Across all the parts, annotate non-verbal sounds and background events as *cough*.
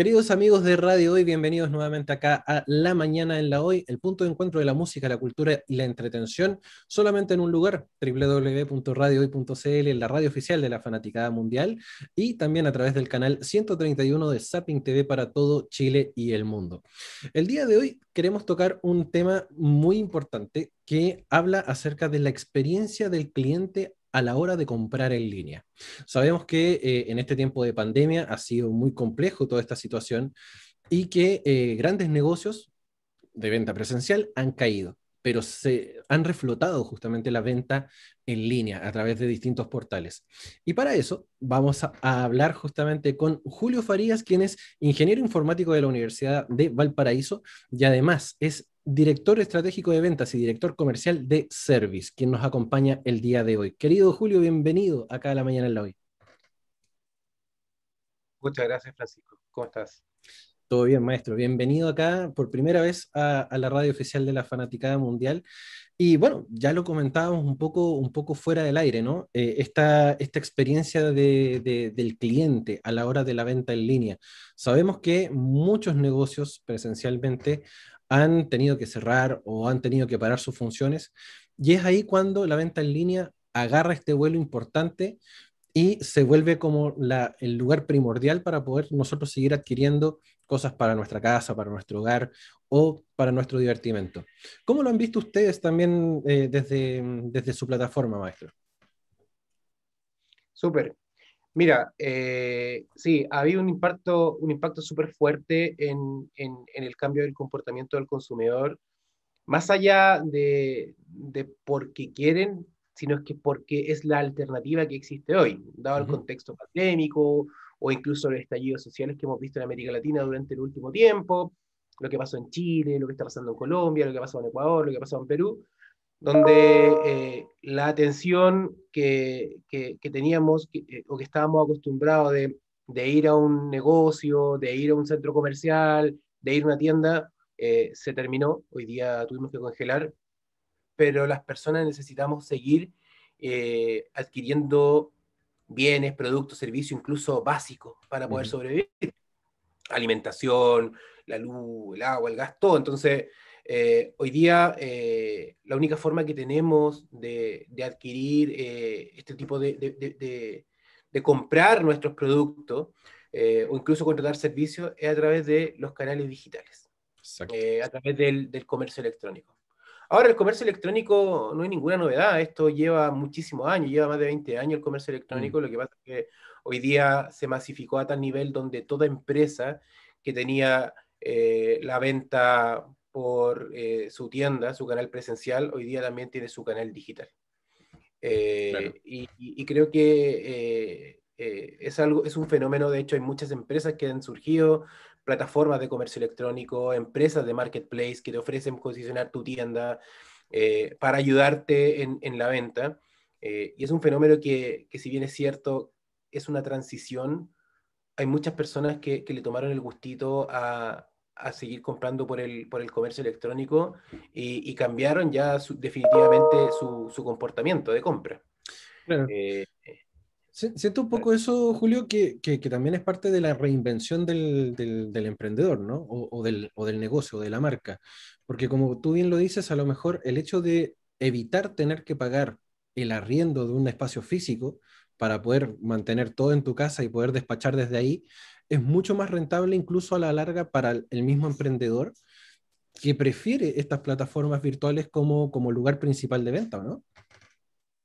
Queridos amigos de Radio Hoy, bienvenidos nuevamente acá a La Mañana en la Hoy, el punto de encuentro de la música, la cultura y la entretención, solamente en un lugar, www.radiohoy.cl, la radio oficial de la Fanaticada Mundial, y también a través del canal 131 de Zapping TV para todo Chile y el mundo. El día de hoy queremos tocar un tema muy importante que habla acerca de la experiencia del cliente a la hora de comprar en línea. Sabemos que eh, en este tiempo de pandemia ha sido muy complejo toda esta situación y que eh, grandes negocios de venta presencial han caído, pero se han reflotado justamente la venta en línea a través de distintos portales. Y para eso vamos a, a hablar justamente con Julio Farías, quien es ingeniero informático de la Universidad de Valparaíso y además es director estratégico de ventas y director comercial de Service, quien nos acompaña el día de hoy. Querido Julio, bienvenido acá a la mañana en la hoy. Muchas gracias, Francisco. ¿Cómo estás? Todo bien, maestro. Bienvenido acá por primera vez a, la radio oficial de la Fanaticada Mundial. Y bueno, ya lo comentábamos un poco, un poco fuera del aire, ¿no? Eh, esta, esta experiencia del cliente a la hora de la venta en línea. Sabemos que muchos negocios presencialmente han tenido que cerrar o han tenido que parar sus funciones. Y es ahí cuando la venta en línea agarra este vuelo importante y se vuelve como el lugar primordial para poder nosotros seguir adquiriendo cosas para nuestra casa, para nuestro hogar o para nuestro divertimento. ¿Cómo lo han visto ustedes también eh, desde, desde su plataforma, maestro? Súper. Mira, eh, sí, ha habido un impacto, un impacto súper fuerte en, en, el cambio del comportamiento del consumidor, más allá de, de porque quieren, sino es que porque es la alternativa que existe hoy, dado el contexto pandémico o incluso los estallidos sociales que hemos visto en América Latina durante el último tiempo, lo que pasó en Chile, lo que está pasando en Colombia, lo que pasado en Ecuador, lo que pasado en Perú donde eh, la atención que, que, teníamos eh, o que estábamos acostumbrados de, de, ir a un negocio, de ir a un centro comercial, de ir a una tienda, eh, se terminó. Hoy día tuvimos que congelar, pero las personas necesitamos seguir adquiriendo bienes, productos, servicios, incluso básicos para poder sobrevivir. Alimentación, la luz, el agua, el gas, todo. Entonces, eh, hoy día eh, la única forma que tenemos de, adquirir eh, este tipo de, de, comprar nuestros productos o incluso contratar servicios es a través de los canales digitales, a través del, del, comercio electrónico. Ahora, el comercio electrónico no hay ninguna novedad, esto lleva muchísimos años, lleva más de 20 años el comercio electrónico, mm. lo que pasa es que hoy día se masificó a tal nivel donde toda empresa que tenía la venta por eh, su tienda, su canal presencial, hoy día también tiene su canal digital. Eh, y, creo que eh, es, algo, es un fenómeno, de hecho hay muchas empresas que han surgido, plataformas de comercio electrónico, empresas de marketplace que te ofrecen posicionar tu tienda para ayudarte en, en la venta. y es un fenómeno que, que, si bien es cierto, es una transición, hay muchas personas que, que le tomaron el gustito a, a seguir comprando por el, por el comercio electrónico y, cambiaron ya definitivamente su, su, comportamiento de compra. Eh, siento un poco eso, Julio, que, que, también es parte de la reinvención del, del, emprendedor, ¿no? O, o, del, o del negocio, de la marca. Porque como tú bien lo dices, a lo mejor el hecho de evitar tener que pagar el arriendo de un espacio físico para poder mantener todo en tu casa y poder despachar desde ahí, es mucho más rentable incluso a la larga para el mismo emprendedor que prefiere estas plataformas virtuales como, como lugar principal de venta, ¿no?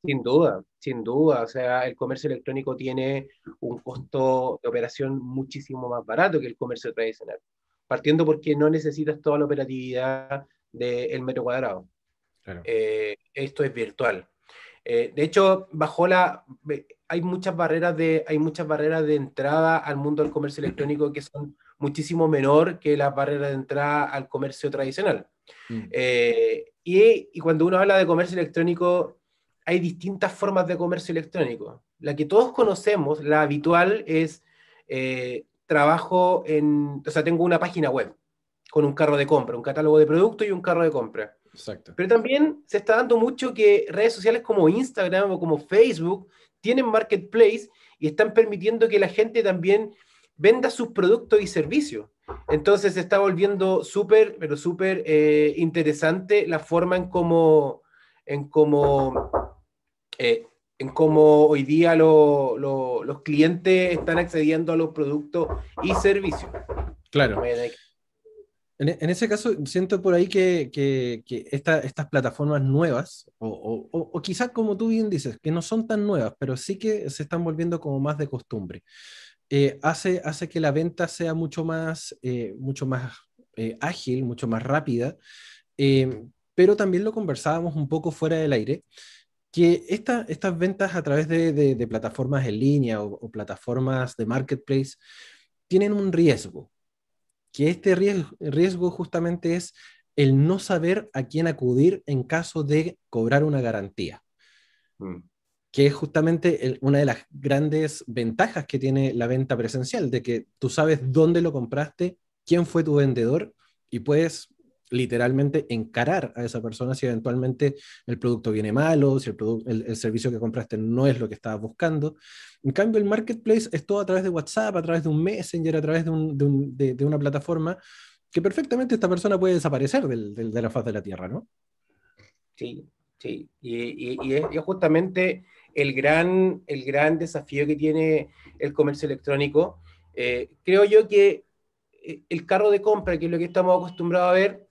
Sin duda, sin duda. O sea, el comercio electrónico tiene un costo de operación muchísimo más barato que el comercio tradicional. Partiendo porque no necesitas toda la operatividad del metro cuadrado. Eh, esto es virtual. Eh, de hecho, bajo la, hay muchas barreras de, hay muchas barreras de entrada al mundo del comercio electrónico que son muchísimo menor que las barreras de entrada al comercio tradicional. Mm. Eh, y, y, cuando uno habla de comercio electrónico, hay distintas formas de comercio electrónico. La que todos conocemos, la habitual, es eh, trabajo en, o sea, tengo una página web con un carro de compra, un catálogo de productos y un carro de compra. Exacto. Pero también se está dando mucho que redes sociales como Instagram o como Facebook tienen marketplace y están permitiendo que la gente también venda sus productos y servicios. Entonces se está volviendo súper, pero súper eh, interesante la forma en cómo, en cómo, eh, en cómo hoy día los clientes están accediendo a los productos y servicios. Claro. En, ese caso, siento por ahí que, estas plataformas nuevas, o, o, quizás como tú bien dices, que no son tan nuevas, pero sí que se están volviendo como más de costumbre, eh, hace, hace que la venta sea mucho más, eh, mucho más eh, ágil, mucho más rápida, pero también lo conversábamos un poco fuera del aire, que estas ventas a través de, plataformas en línea o plataformas de marketplace tienen un riesgo que este riesgo, justamente es el no saber a quién acudir en caso de cobrar una garantía. Mm. Que es justamente una de las grandes ventajas que tiene la venta presencial, de que tú sabes dónde lo compraste, quién fue tu vendedor y puedes literalmente encarar a esa persona si eventualmente el producto viene malo, si el, el, servicio que compraste no es lo que estabas buscando. En cambio, el marketplace es todo a través de WhatsApp, a través de un Messenger, a través de, una plataforma que perfectamente esta persona puede desaparecer de la faz de la Tierra, ¿no? Sí, sí. Y, y, es, justamente el gran, el gran desafío que tiene el comercio electrónico. Eh, creo yo que eh, el carro de compra, que es lo que estamos acostumbrados a ver,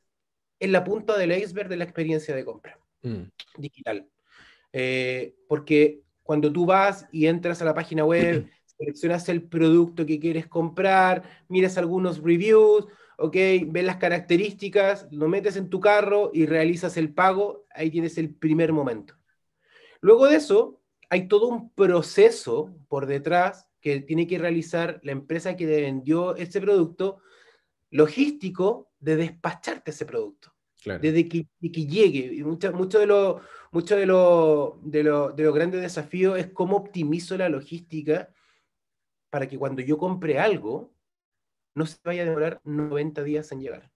en la punta del iceberg de la experiencia de compra mm. digital. Eh, porque cuando tú vas y entras a la página web, *clears throat* seleccionas el producto que quieres comprar, miras algunos reviews, ok, ves las características, lo metes en tu carro y realizas el pago, ahí tienes el primer momento. Luego de eso, hay todo un proceso por detrás que tiene que realizar la empresa que vendió ese producto logístico de despacharte ese producto. Desde que, que, llegue. Y mucho, mucho, de lo, mucho de, lo, de, lo, de los grandes desafíos es cómo optimizo la logística para que cuando yo compre algo, no se vaya a demorar 90 días en llegar.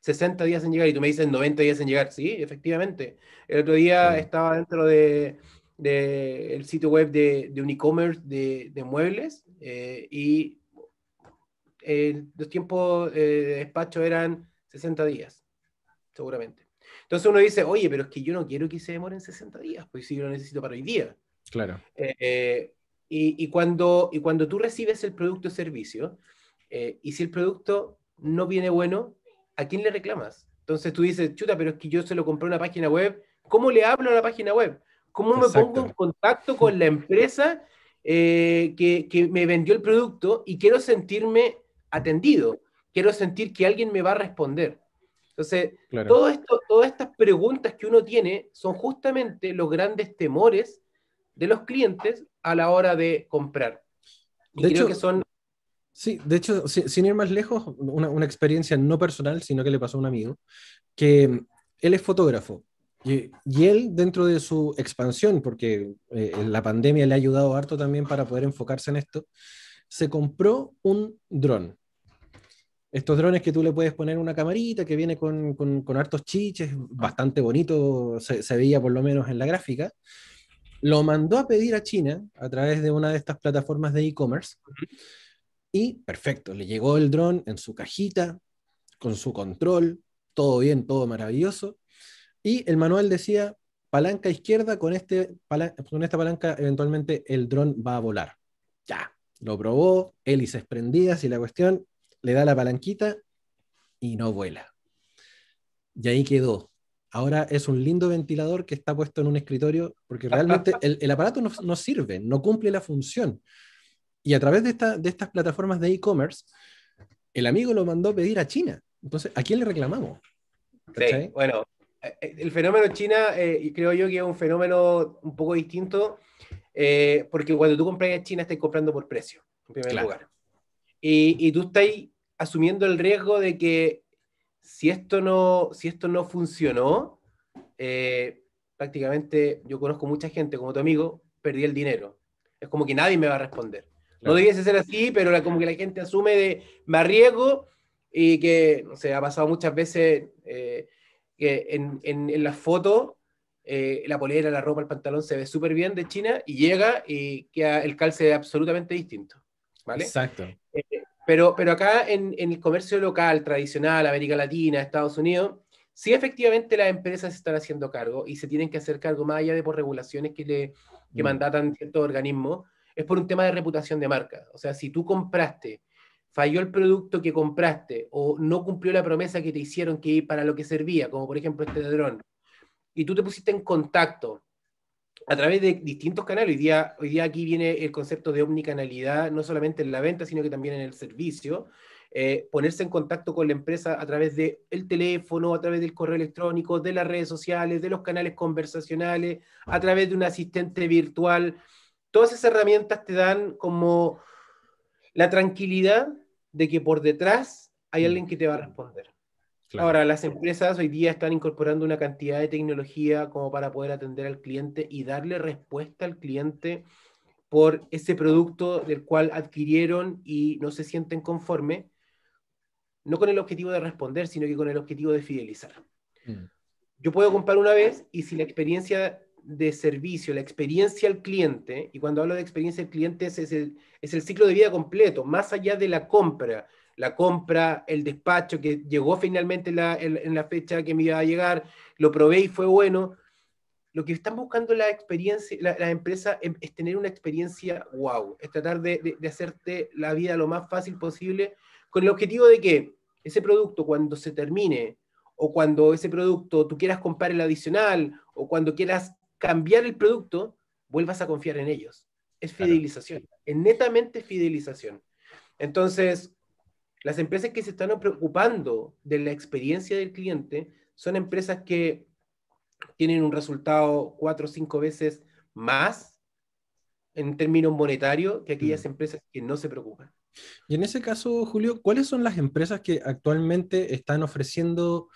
60 días en llegar y tú me dices 90 días en llegar. Sí, efectivamente. El otro día estaba dentro de, de, el sitio web de, de un e-commerce de, de, muebles eh, y eh, los tiempos eh, de despacho eran 60 días, seguramente. Entonces uno dice, oye, pero es que yo no quiero que se demoren 60 días, pues si yo lo necesito para hoy día. Claro. Eh, y, y, cuando, y cuando tú recibes el producto o servicio, y si el producto no viene bueno, ¿a quién le reclamas? Entonces tú dices, chuta, pero es que yo se lo compré a una página web, ¿cómo le hablo a la página web? ¿Cómo me pongo en contacto con la empresa que, que me vendió el producto y quiero sentirme atendido, quiero sentir que alguien me va a responder. Entonces, todo esto, todas estas preguntas que uno tiene son justamente los grandes temores de los clientes a la hora de comprar. Y de creo hecho, que son... Sí, de hecho, sin ir más lejos, una, experiencia no personal, sino que le pasó a un amigo, que él es fotógrafo. Y, él, dentro de su expansión, porque eh, la pandemia le ha ayudado harto también para poder enfocarse en esto, se compró un dron. Estos drones que tú le puedes poner una camarita que viene con, con, hartos chiches, bastante bonito, se, veía por lo menos en la gráfica. Lo mandó a pedir a China a través de una de estas plataformas de e-commerce. Y perfecto, le llegó el dron en su cajita, con su control, todo bien, todo maravilloso. Y el manual decía, palanca izquierda, con, este, con esta palanca eventualmente el dron va a volar. Ya, lo probó, hélices prendidas y la cuestión, le da la palanquita y no vuela. Y ahí quedó. Ahora es un lindo ventilador que está puesto en un escritorio porque *laughs* realmente el, aparato no, sirve, no cumple la función. Y a través de, esta, de estas plataformas de e-commerce, el amigo lo mandó a pedir a China. Entonces, ¿a quién le reclamamos? Sí, bueno, eh, eh, el fenómeno China, eh, creo yo que es un fenómeno un poco distinto eh, porque cuando tú compras en China estás comprando por precio, en primer lugar. Y, y, tú estás asumiendo el riesgo de que si esto no, si esto no funcionó, eh, prácticamente yo conozco mucha gente como tu amigo, perdí el dinero. Es como que nadie me va a responder. No debiese ser así, pero como que la gente asume de me arriesgo y que, no sé, ha pasado muchas veces eh, que en, en, en las fotos eh, la polera, la ropa, el pantalón se ve súper bien de China y llega y queda el calce absolutamente distinto. ¿vale? Exacto. Pero, pero acá en, en, el comercio local, tradicional, América Latina, Estados Unidos, sí efectivamente las empresas están haciendo cargo y se tienen que hacer cargo más allá de por regulaciones que, le, que mm. mandatan ciertos organismos, es por un tema de reputación de marca. O sea, si tú compraste, falló el producto que compraste o no cumplió la promesa que te hicieron que para lo que servía, como por ejemplo este dron, y tú te pusiste en contacto a través de distintos canales. Hoy día, hoy día aquí viene el concepto de omnicanalidad, no solamente en la venta, sino que también en el servicio. Eh, ponerse en contacto con la empresa a través del el teléfono, a través del correo electrónico, de las redes sociales, de los canales conversacionales, a través de un asistente virtual. Todas esas herramientas te dan como la tranquilidad de que por detrás hay alguien que te va a responder. Ahora, las empresas hoy día están incorporando una cantidad de tecnología como para poder atender al cliente y darle respuesta al cliente por ese producto del cual adquirieron y no se sienten conforme, no con el objetivo de responder, sino que con el objetivo de fidelizar. Mm. Yo puedo comprar una vez y si la experiencia de servicio, la experiencia al cliente, y cuando hablo de experiencia al cliente es, el, es el ciclo de vida completo, más allá de la compra, la compra, el despacho que llegó finalmente en, la fecha que me iba a llegar, lo probé y fue bueno. Lo que están buscando la experiencia, la, empresa es tener una experiencia wow, es tratar de, de, hacerte la vida lo más fácil posible con el objetivo de que ese producto cuando se termine o cuando ese producto tú quieras comprar el adicional o cuando quieras cambiar el producto, vuelvas a confiar en ellos. Es fidelización, es netamente fidelización. Entonces, las empresas que se están preocupando de la experiencia del cliente son empresas que tienen un resultado cuatro o cinco veces más en términos monetarios que aquellas mm. empresas que no se preocupan. Y en ese caso, Julio, ¿cuáles son las empresas que actualmente están ofreciendo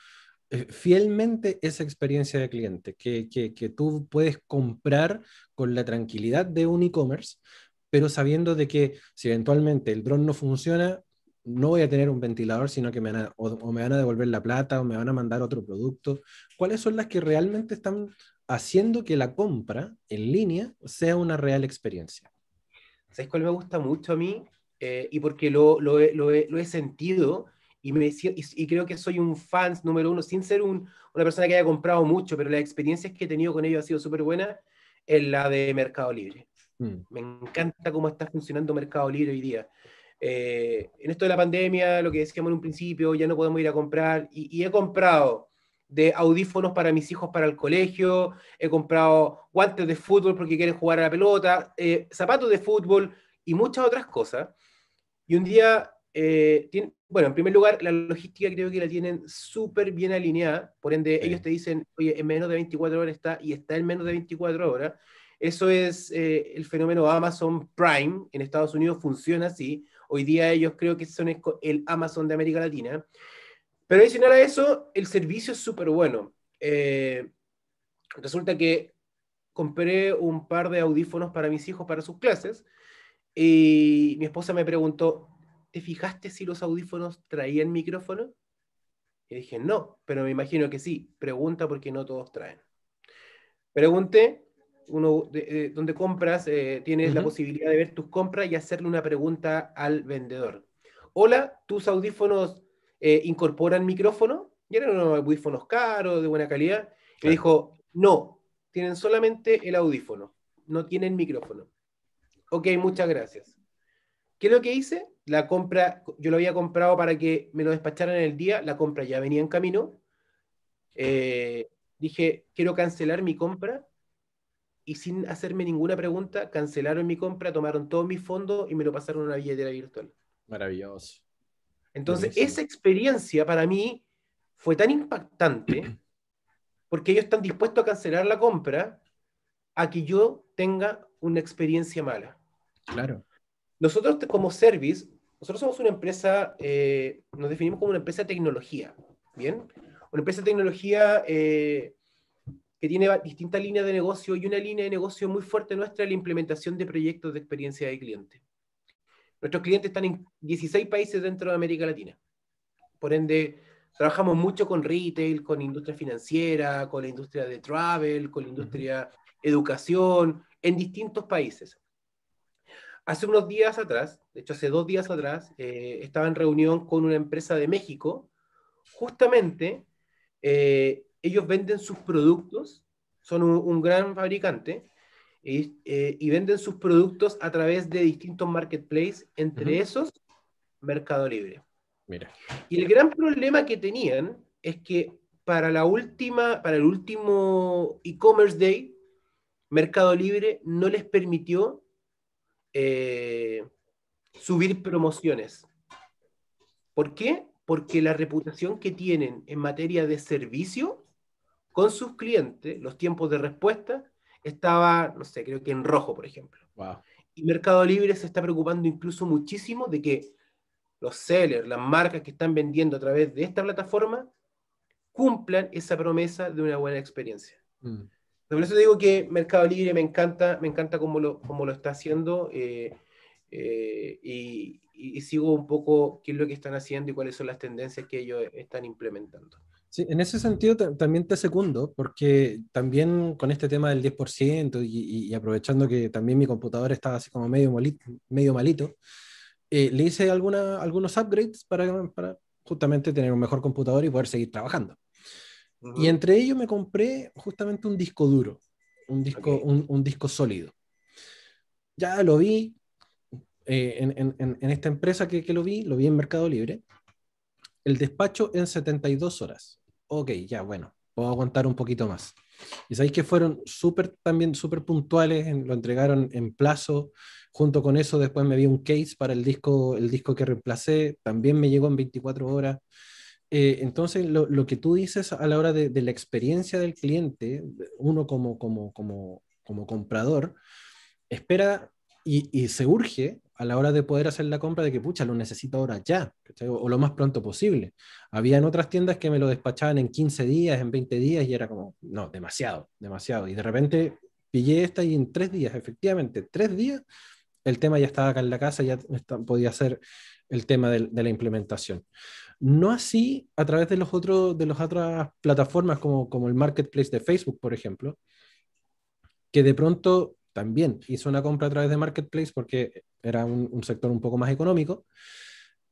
eh, fielmente esa experiencia de cliente? Que, que, que tú puedes comprar con la tranquilidad de un e-commerce, pero sabiendo de que si eventualmente el dron no funciona, no voy a tener un ventilador, sino que me van a, o, me van a devolver la plata o me van a mandar otro producto. ¿Cuáles son las que realmente están haciendo que la compra en línea sea una real experiencia? ¿Sabes cuál me gusta mucho a mí? Eh, y porque lo, lo, he, lo, he, sentido y, me, y, creo que soy un fan número uno, sin ser un, una persona que haya comprado mucho, pero las experiencias que he tenido con ellos ha sido súper buena, es la de Mercado Libre. Mm. Me encanta cómo está funcionando Mercado Libre hoy día. Eh, en esto de la pandemia, lo que decíamos en un principio, ya no podemos ir a comprar, y, he comprado de audífonos para mis hijos para el colegio, he comprado guantes de fútbol porque quieren jugar a la pelota, eh, zapatos de fútbol y muchas otras cosas. Y un día, eh, bueno, en primer lugar, la logística creo que la tienen súper bien alineada, por ende ellos te dicen, oye, en menos de 24 horas está, y está en menos de 24 horas. Eso es el fenómeno Amazon Prime, en Estados Unidos funciona así, Hoy día ellos creo que son el Amazon de América Latina. Pero adicional a eso, el servicio es súper bueno. Eh, resulta que compré un par de audífonos para mis hijos para sus clases y mi esposa me preguntó, ¿te fijaste si los audífonos traían micrófono? Y dije, no, pero me imagino que sí. Pregunta porque no todos traen. Pregunté uno donde compras, eh, tienes la posibilidad de ver tus compras y hacerle una pregunta al vendedor. Hola, ¿tus audífonos eh, incorporan micrófono? Y eran unos audífonos caros, de buena calidad. Me dijo, no, tienen solamente el audífono, no tienen micrófono. Ok, muchas gracias. ¿Qué es lo que hice? La compra, yo lo había comprado para que me lo despacharan en el día, la compra ya venía en camino. Eh, dije, quiero cancelar mi compra y sin hacerme ninguna pregunta, cancelaron mi compra, tomaron todos mis fondos y me lo pasaron a una billetera virtual. Maravilloso. Entonces, esa experiencia para mí fue tan impactante *clears throat* porque ellos están dispuestos a cancelar la compra a que yo tenga una experiencia mala. Claro. Nosotros como service, nosotros somos una empresa, eh, nos definimos como una empresa de tecnología, ¿bien? Una empresa de tecnología eh, que tiene distintas líneas de negocio y una línea de negocio muy fuerte nuestra es la implementación de proyectos de experiencia de cliente. Nuestros clientes están en 16 países dentro de América Latina. Por ende, trabajamos mucho con retail, con industria financiera, con la industria de travel, con la industria educación, en distintos países. Hace unos días atrás, de hecho hace dos días atrás, eh, estaba en reunión con una empresa de México. Justamente, eh, ellos venden sus productos, son un, gran fabricante, eh, y, venden sus productos a través de distintos marketplaces, entre esos Mercado Libre. Mira. Y el gran problema que tenían es que para la última, para el último e-commerce day, Mercado Libre no les permitió eh, subir promociones. ¿Por qué? Porque la reputación que tienen en materia de servicio con sus clientes, los tiempos de respuesta, estaba, no sé, creo que en rojo, por ejemplo. Y Mercado Libre se está preocupando incluso muchísimo de que los sellers, las marcas que están vendiendo a través de esta plataforma, cumplan esa promesa de una buena experiencia. Mm. Por eso digo que Mercado Libre me encanta, me encanta cómo lo, cómo lo está haciendo eh, eh, y, sigo un poco qué es lo que están haciendo y cuáles son las tendencias que ellos están implementando. Sí, en ese sentido también te segundo, porque también con este tema del 10% y, aprovechando que también mi computadora estaba así como medio, malito, medio malito, eh, le hice alguna, algunos upgrades para, para justamente tener un mejor computador y poder seguir trabajando. Y entre ellos me compré justamente un disco duro, un disco, un, disco sólido. Ya lo vi eh, en, en, en, esta empresa que, que, lo vi, lo vi en Mercado Libre. El despacho en 72 horas. Ok, ya bueno, puedo aguantar un poquito más. Y sabéis que fueron súper también súper puntuales, lo entregaron en plazo. Junto con eso, después me vi un case para el disco, el disco que reemplacé, también me llegó en 24 horas. Eh, entonces, lo, lo, que tú dices a la hora de, de, la experiencia del cliente, uno como, como, como, como comprador, espera y, se urge a la hora de poder hacer la compra de que, pucha, lo necesito ahora ya, o, lo más pronto posible. Había en otras tiendas que me lo despachaban en 15 días, en 20 días, y era como, no, demasiado, demasiado. Y de repente pillé esta y en tres días, efectivamente, tres días, el tema ya estaba acá en la casa, ya podía ser el tema de, de la implementación. No así a través de, los otros, de las otras plataformas como, como el marketplace de Facebook, por ejemplo, que de pronto también hizo una compra a través de marketplace porque era un, sector un poco más económico.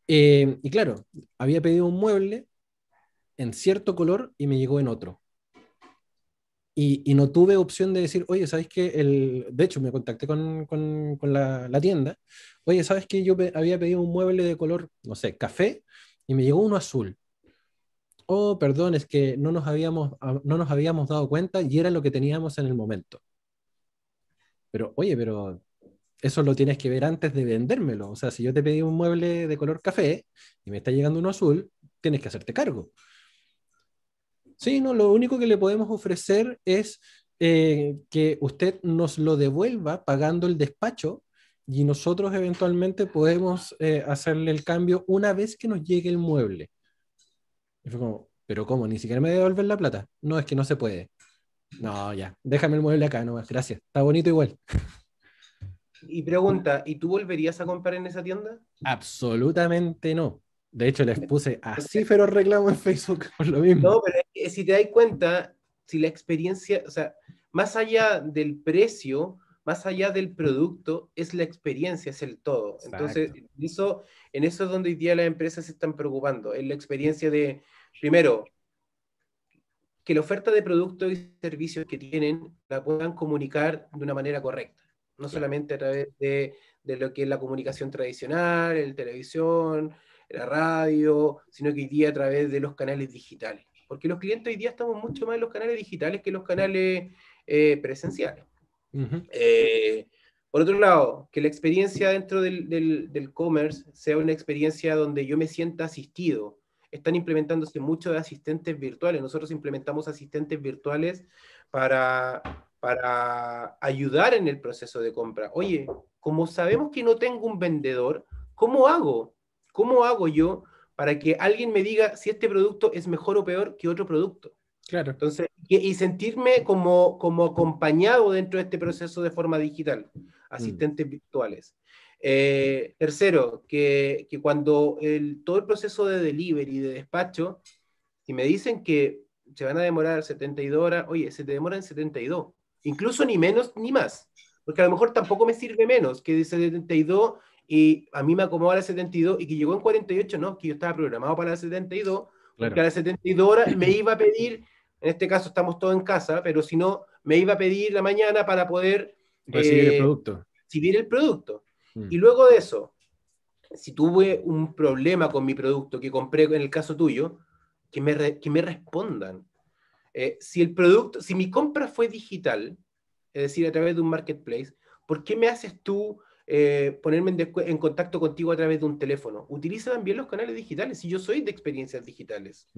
Eh, y claro, había pedido un mueble en cierto color y me llegó en otro. Y, y no tuve opción de decir, oye, ¿sabes qué? El... De hecho, me contacté con, con, con la, la, tienda. Oye, ¿sabes qué? Yo había pedido un mueble de color, no sé, café y me llegó uno azul. Oh, perdón, es que no nos habíamos, ah, no nos habíamos dado cuenta y era lo que teníamos en el momento. Pero, oye, pero eso lo tienes que ver antes de vendérmelo. O sea, si yo te pedí un mueble de color café y me está llegando uno azul, tienes que hacerte cargo. Sí, no, lo único que le podemos ofrecer es eh, que usted nos lo devuelva pagando el despacho y nosotros eventualmente podemos eh, hacerle el cambio una vez que nos llegue el mueble. Y como, pero ¿cómo? ¿Ni siquiera me devuelven la plata? No, es que no se puede. No, ya, déjame el mueble acá nomás, gracias. Está bonito igual. Y pregunta, ¿y tú volverías a comprar en esa tienda? Absolutamente no. De hecho, les puse *laughs* así pero reclamo en Facebook por lo mismo. No, pero si te das cuenta, si la experiencia, o sea, más allá del precio, más allá del producto, es la experiencia, es el todo. Entonces, eso, en eso es donde hoy día las empresas se están preocupando, en la experiencia de, primero, que la oferta de productos y servicios que tienen la puedan comunicar de una manera correcta, no solamente a través de, de lo que es la comunicación tradicional, el televisión, la radio, sino que hoy día a través de los canales digitales. Porque los clientes hoy día estamos mucho más en los canales digitales que en los canales eh, presenciales. Eh, por otro lado, que la experiencia dentro del, del, del commerce sea una experiencia donde yo me sienta asistido. Están implementándose muchos asistentes virtuales. Nosotros implementamos asistentes virtuales para, para ayudar en el proceso de compra. Oye, como sabemos que no tengo un vendedor, ¿cómo hago? ¿Cómo hago yo para que alguien me diga si este producto es mejor o peor que otro producto? Claro. Entonces, y, sentirme como, como acompañado dentro de este proceso de forma digital, asistentes mm. virtuales. Eh, tercero, que, que cuando el, todo el proceso de delivery, de despacho, si me dicen que se van a demorar 72 horas, oye, se te demoran 72, incluso ni menos ni más. porque a lo mejor tampoco me sirve menos que de 72 y a mí me acomoda la 72 y que llegó en 48, no, que yo estaba programado para la 72, porque a las 72 horas me iba a pedir, en este caso estamos todos en casa, pero si no, me iba a pedir la mañana para poder recibir el eh, producto. Recibir el producto. Mm. Y luego de eso, si tuve un problema con mi producto que compré en el caso tuyo, que me, que me respondan. Eh, si el producto, si mi compra fue digital, es decir, a través de un marketplace, ¿por qué me haces tú eh, ponerme en, contacto contigo a través de un teléfono? Utiliza también los canales digitales, si yo soy de experiencias digitales.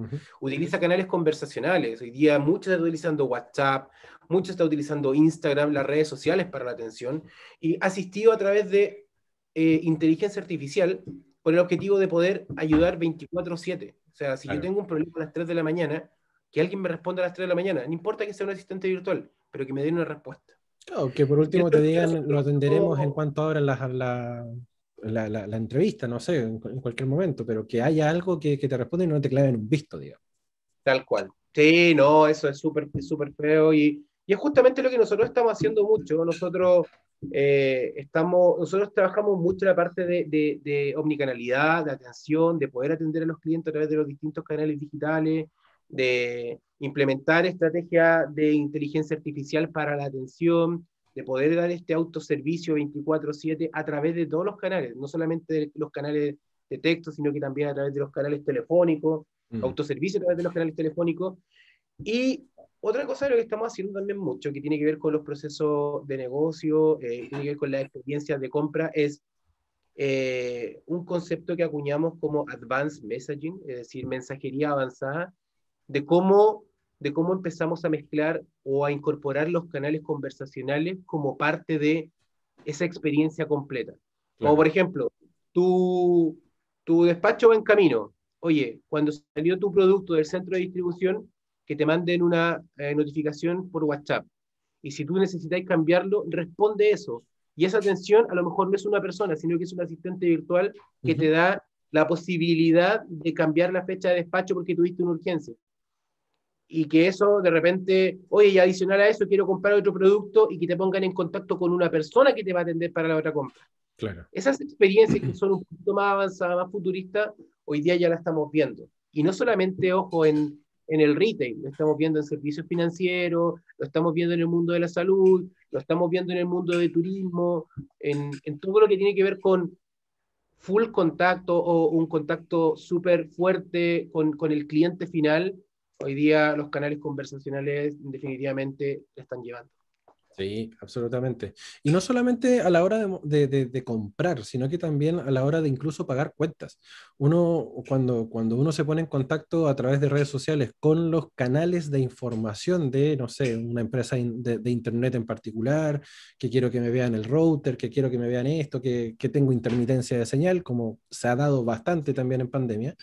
Utiliza canales conversacionales. Hoy día muchos están utilizando WhatsApp, muchos están utilizando Instagram, las redes sociales para la atención, y asistido a través de eh, inteligencia artificial con el objetivo de poder ayudar 24/7. O sea, si yo tengo un problema a las 3 de la mañana, que alguien me responda a las 3 de la mañana, no importa que sea un asistente virtual, pero que me den una respuesta. Claro, que por último te digan, lo atenderemos en cuanto ahora la, la, la, la, entrevista, no sé, en, cualquier momento, pero que haya algo que, que te responda y no te claven un visto, digamos. Tal cual. Sí, no, eso es súper súper feo y, y, es justamente lo que nosotros estamos haciendo mucho. Nosotros eh, estamos, nosotros trabajamos mucho la parte de, de, de, omnicanalidad, de atención, de poder atender a los clientes a través de los distintos canales digitales, de implementar estrategias de inteligencia artificial para la atención, de poder dar este autoservicio 24/7 a través de todos los canales, no solamente de los canales de texto, sino que también a través de los canales telefónicos, mm. autoservicio a través de los canales telefónicos. Y otra cosa de lo que estamos haciendo también mucho, que tiene que ver con los procesos de negocio, eh, tiene que ver con las experiencias de compra, es eh, un concepto que acuñamos como Advanced Messaging, es decir, mensajería avanzada, de cómo, de cómo empezamos a mezclar o a incorporar los canales conversacionales como parte de esa experiencia completa. Como por ejemplo, tu, tu despacho va en camino. Oye, cuando salió tu producto del centro de distribución, que te manden una eh, notificación por WhatsApp. Y si tú necesitáis cambiarlo, responde eso. Y esa atención a lo mejor no es una persona, sino que es un asistente virtual que te da la posibilidad de cambiar la fecha de despacho porque tuviste una urgencia y que eso de repente, oye, y adicional a eso quiero comprar otro producto y que te pongan en contacto con una persona que te va a atender para la otra compra. Claro. Esas experiencias que son un poquito más avanzadas, más futuristas, hoy día ya las estamos viendo. Y no solamente, ojo, en, en el retail, lo estamos viendo en servicios financieros, lo estamos viendo en el mundo de la salud, lo estamos viendo en el mundo de turismo, en, en todo lo que tiene que ver con full contacto o un contacto súper fuerte con, con el cliente final hoy día los canales conversacionales definitivamente le están llevando. Sí, absolutamente. Y no solamente a la hora de, comprar, sino que también a la hora de incluso pagar cuentas. Uno, cuando, cuando uno se pone en contacto a través de redes sociales con los canales de información de, no sé, una empresa de, Internet en particular, que quiero que me vean el router, que quiero que me vean esto, que, tengo intermitencia de señal, como se ha dado bastante también en pandemia.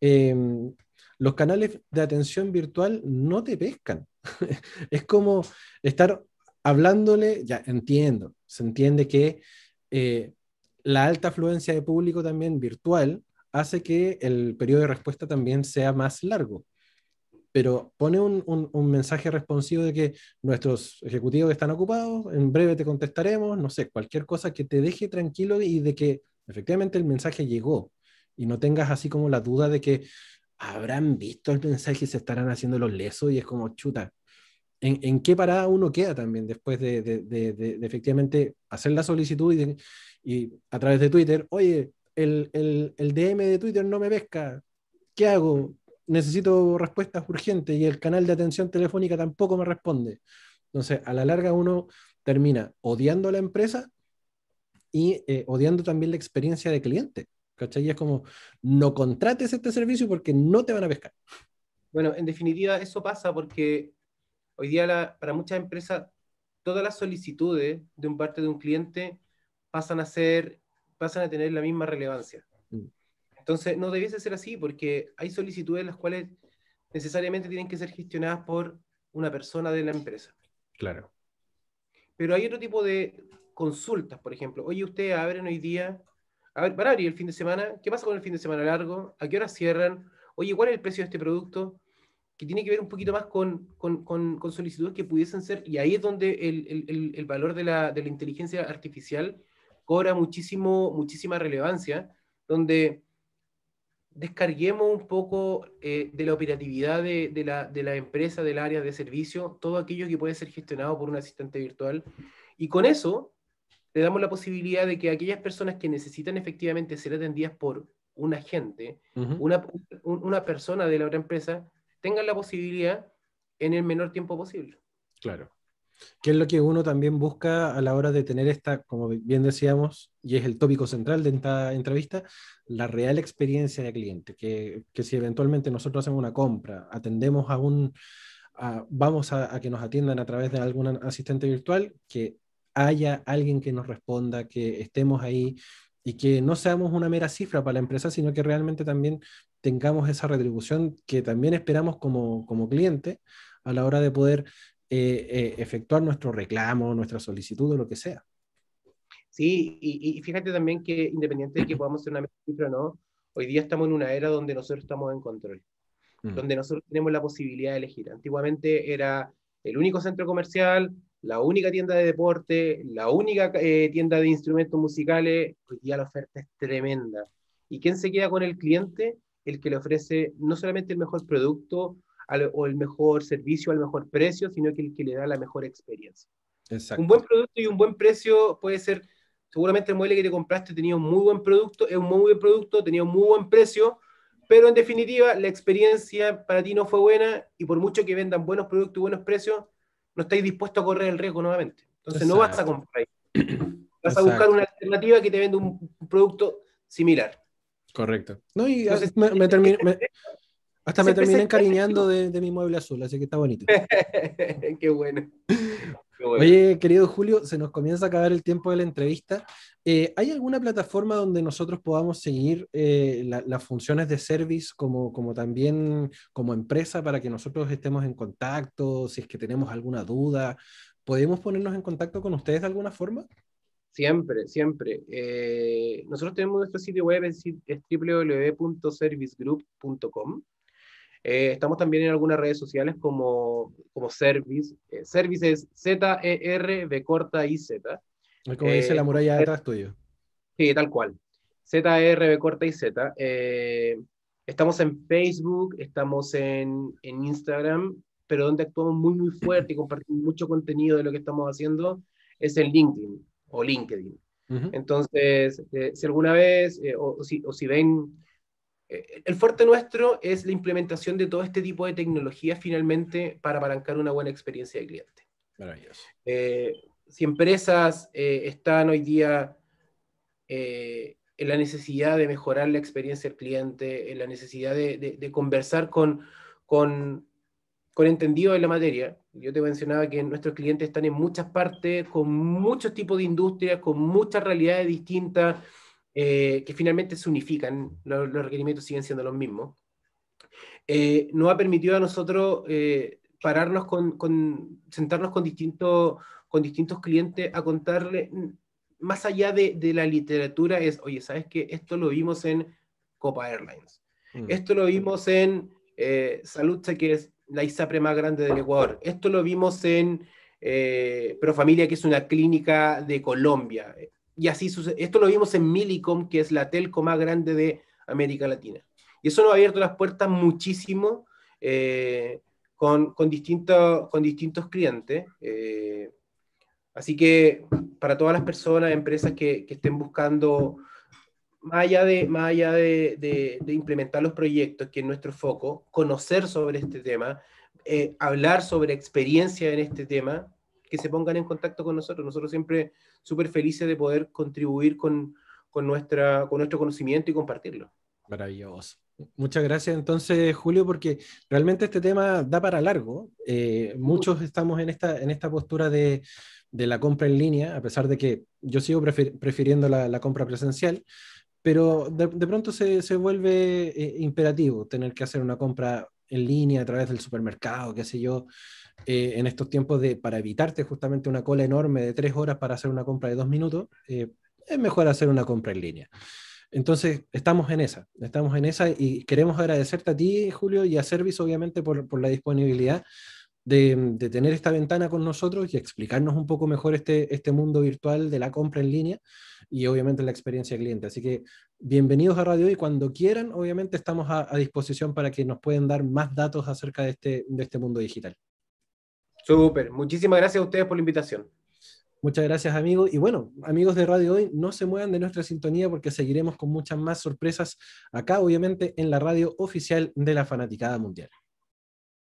Eh, los canales de atención virtual no te pescan. *laughs* es como estar hablándole, ya entiendo, se entiende que eh, la alta afluencia de público también virtual hace que el periodo de respuesta también sea más largo. Pero pone un, mensaje responsivo de que nuestros ejecutivos están ocupados, en breve te contestaremos, no sé, cualquier cosa que te deje tranquilo y de que efectivamente el mensaje llegó y no tengas así como la duda de que habrán visto el mensaje y se estarán haciendo los lesos y es como chuta. ¿En, qué parada uno queda también después de, efectivamente hacer la solicitud y, a través de Twitter, oye, el, el, DM de Twitter no me pesca, ¿qué hago? Necesito respuestas urgentes y el canal de atención telefónica tampoco me responde. Entonces, a la larga uno termina odiando a la empresa y eh, odiando también la experiencia de cliente. ¿Cachai? Y es como, no contrates este servicio porque no te van a pescar. Bueno, en definitiva, eso pasa porque hoy día para muchas empresas todas las solicitudes de un parte de un cliente pasan a ser, pasan a tener la misma relevancia. Mm. Entonces, no debiese ser así porque hay solicitudes las cuales necesariamente tienen que ser gestionadas por una persona de la empresa. Claro. Pero hay otro tipo de consultas, por ejemplo. Oye, ustedes abren hoy día a ver, van a abrir el fin de semana. ¿Qué pasa con el fin de semana largo? ¿A qué hora cierran? Oye, ¿cuál es el precio de este producto? que tiene que ver un poquito más con, con, con, solicitudes que pudiesen ser, y ahí es donde el, el, el valor de la, de la, inteligencia artificial cobra muchísimo, muchísima relevancia, donde descarguemos un poco eh, de la operatividad de, de, la, de, la, empresa, del área de servicio, todo aquello que puede ser gestionado por un asistente virtual, y con eso le damos la posibilidad de que aquellas personas que necesitan efectivamente ser atendidas por un agente, una, una persona de la otra empresa, tengan la posibilidad en el menor tiempo posible. Claro. ¿Qué es lo que uno también busca a la hora de tener esta, como bien decíamos, y es el tópico central de esta entrevista, la real experiencia de cliente? Que, que si eventualmente nosotros hacemos una compra, atendemos a un, vamos a, a, que nos atiendan a través de algún asistente virtual, que haya alguien que nos responda, que estemos ahí y que no seamos una mera cifra para la empresa, sino que realmente también tengamos esa retribución que también esperamos como, como cliente a la hora de poder eh, eh, efectuar nuestro reclamo, nuestra solicitud o lo que sea. Sí, y, fíjate también que independiente de que podamos ser una cifra o no, hoy día estamos en una era donde nosotros estamos en control, mm. donde nosotros tenemos la posibilidad de elegir. Antiguamente era el único centro comercial, la única tienda de deporte, la única eh, tienda de instrumentos musicales, hoy día la oferta es tremenda. ¿Y quién se queda con el cliente? El que le ofrece no solamente el mejor producto o el mejor servicio al mejor precio, sino que el que le da la mejor experiencia. Exacto. Un buen producto y un buen precio puede ser, seguramente el mueble que te compraste tenía un muy buen producto, es un muy buen producto, tenía un muy buen precio, pero en definitiva la experiencia para ti no fue buena y por mucho que vendan buenos productos y buenos precios, no estáis dispuestos a correr el riesgo nuevamente. Entonces no vas a comprar. Vas a buscar una alternativa que te venda un producto similar. Correcto. No, y me, hasta me terminé encariñando de, mi mueble azul, así que está bonito. *laughs* Qué bueno. Oye, querido Julio, se nos comienza a acabar el tiempo de la entrevista. Eh, ¿Hay alguna plataforma donde nosotros podamos seguir eh, las funciones de service como, como también como empresa para que nosotros estemos en contacto? Si es que tenemos alguna duda, ¿podemos ponernos en contacto con ustedes de alguna forma? Siempre, siempre. Eh, nosotros tenemos nuestro sitio web, es, es www.servicegroup.com. Eh, estamos también en algunas redes sociales como, como Service. Eh, Service es Z-E-R, B corta y Z. Como dice la muralla de atrás tuyo. Sí, tal cual. Z-E-R, B corta y Z. estamos en Facebook, estamos en, en Instagram, pero donde actuamos muy, muy fuerte y compartimos mucho contenido de lo que estamos haciendo es en LinkedIn o LinkedIn. Entonces, eh, si alguna vez, eh, o, si, o, si, ven, eh, el fuerte nuestro es la implementación de todo este tipo de tecnología finalmente para apalancar una buena experiencia de cliente. Maravilloso. si empresas están hoy día en la necesidad de mejorar la experiencia del cliente, en la necesidad de, de, de conversar con, con con entendido de la materia. Yo te mencionaba que nuestros clientes están en muchas partes, con muchos tipos de industrias, con muchas realidades distintas, eh, que finalmente se unifican, los, requerimientos siguen siendo los mismos. Eh, nos ha permitido a nosotros eh, pararnos con, sentarnos con distintos, con distintos clientes a contarle, más allá de, la literatura, es, oye, ¿sabes qué? Esto lo vimos en Copa Airlines. Mm. Esto lo vimos en Salud que es la ISAPRE más grande del Ecuador. Esto lo vimos en eh, Profamilia, que es una clínica de Colombia. Y así sucede. Esto lo vimos en Milicom, que es la telco más grande de América Latina. Y eso nos ha abierto las puertas muchísimo eh, con, con, distintos, con distintos clientes. Eh, así que para todas las personas, empresas que, estén buscando más allá, de, más allá de, implementar los proyectos, que es nuestro foco, conocer sobre este tema, eh, hablar sobre experiencia en este tema, que se pongan en contacto con nosotros. Nosotros siempre súper felices de poder contribuir con, con, nuestra, con nuestro conocimiento y compartirlo. Maravilloso. Muchas gracias entonces, Julio, porque realmente este tema da para largo. Eh, muchos estamos en esta, en esta postura de, de, la compra en línea, a pesar de que yo sigo prefiriendo la, la compra presencial, pero de, pronto se, se vuelve eh, imperativo tener que hacer una compra en línea a través del supermercado, qué sé yo, eh, en estos tiempos de, para evitarte justamente una cola enorme de tres horas para hacer una compra de dos minutos, eh, es mejor hacer una compra en línea. Entonces, estamos en esa, estamos en esa y queremos agradecerte a ti, Julio, y a Service, obviamente, por, por la disponibilidad de, de, tener esta ventana con nosotros y explicarnos un poco mejor este, este mundo virtual de la compra en línea y obviamente la experiencia cliente. Así que bienvenidos a Radio y cuando quieran, obviamente estamos a, a, disposición para que nos puedan dar más datos acerca de este, de este mundo digital. Súper, muchísimas gracias a ustedes por la invitación. Muchas gracias, amigos. Y bueno, amigos de Radio Hoy, no se muevan de nuestra sintonía porque seguiremos con muchas más sorpresas acá, obviamente, en la radio oficial de la Fanaticada Mundial.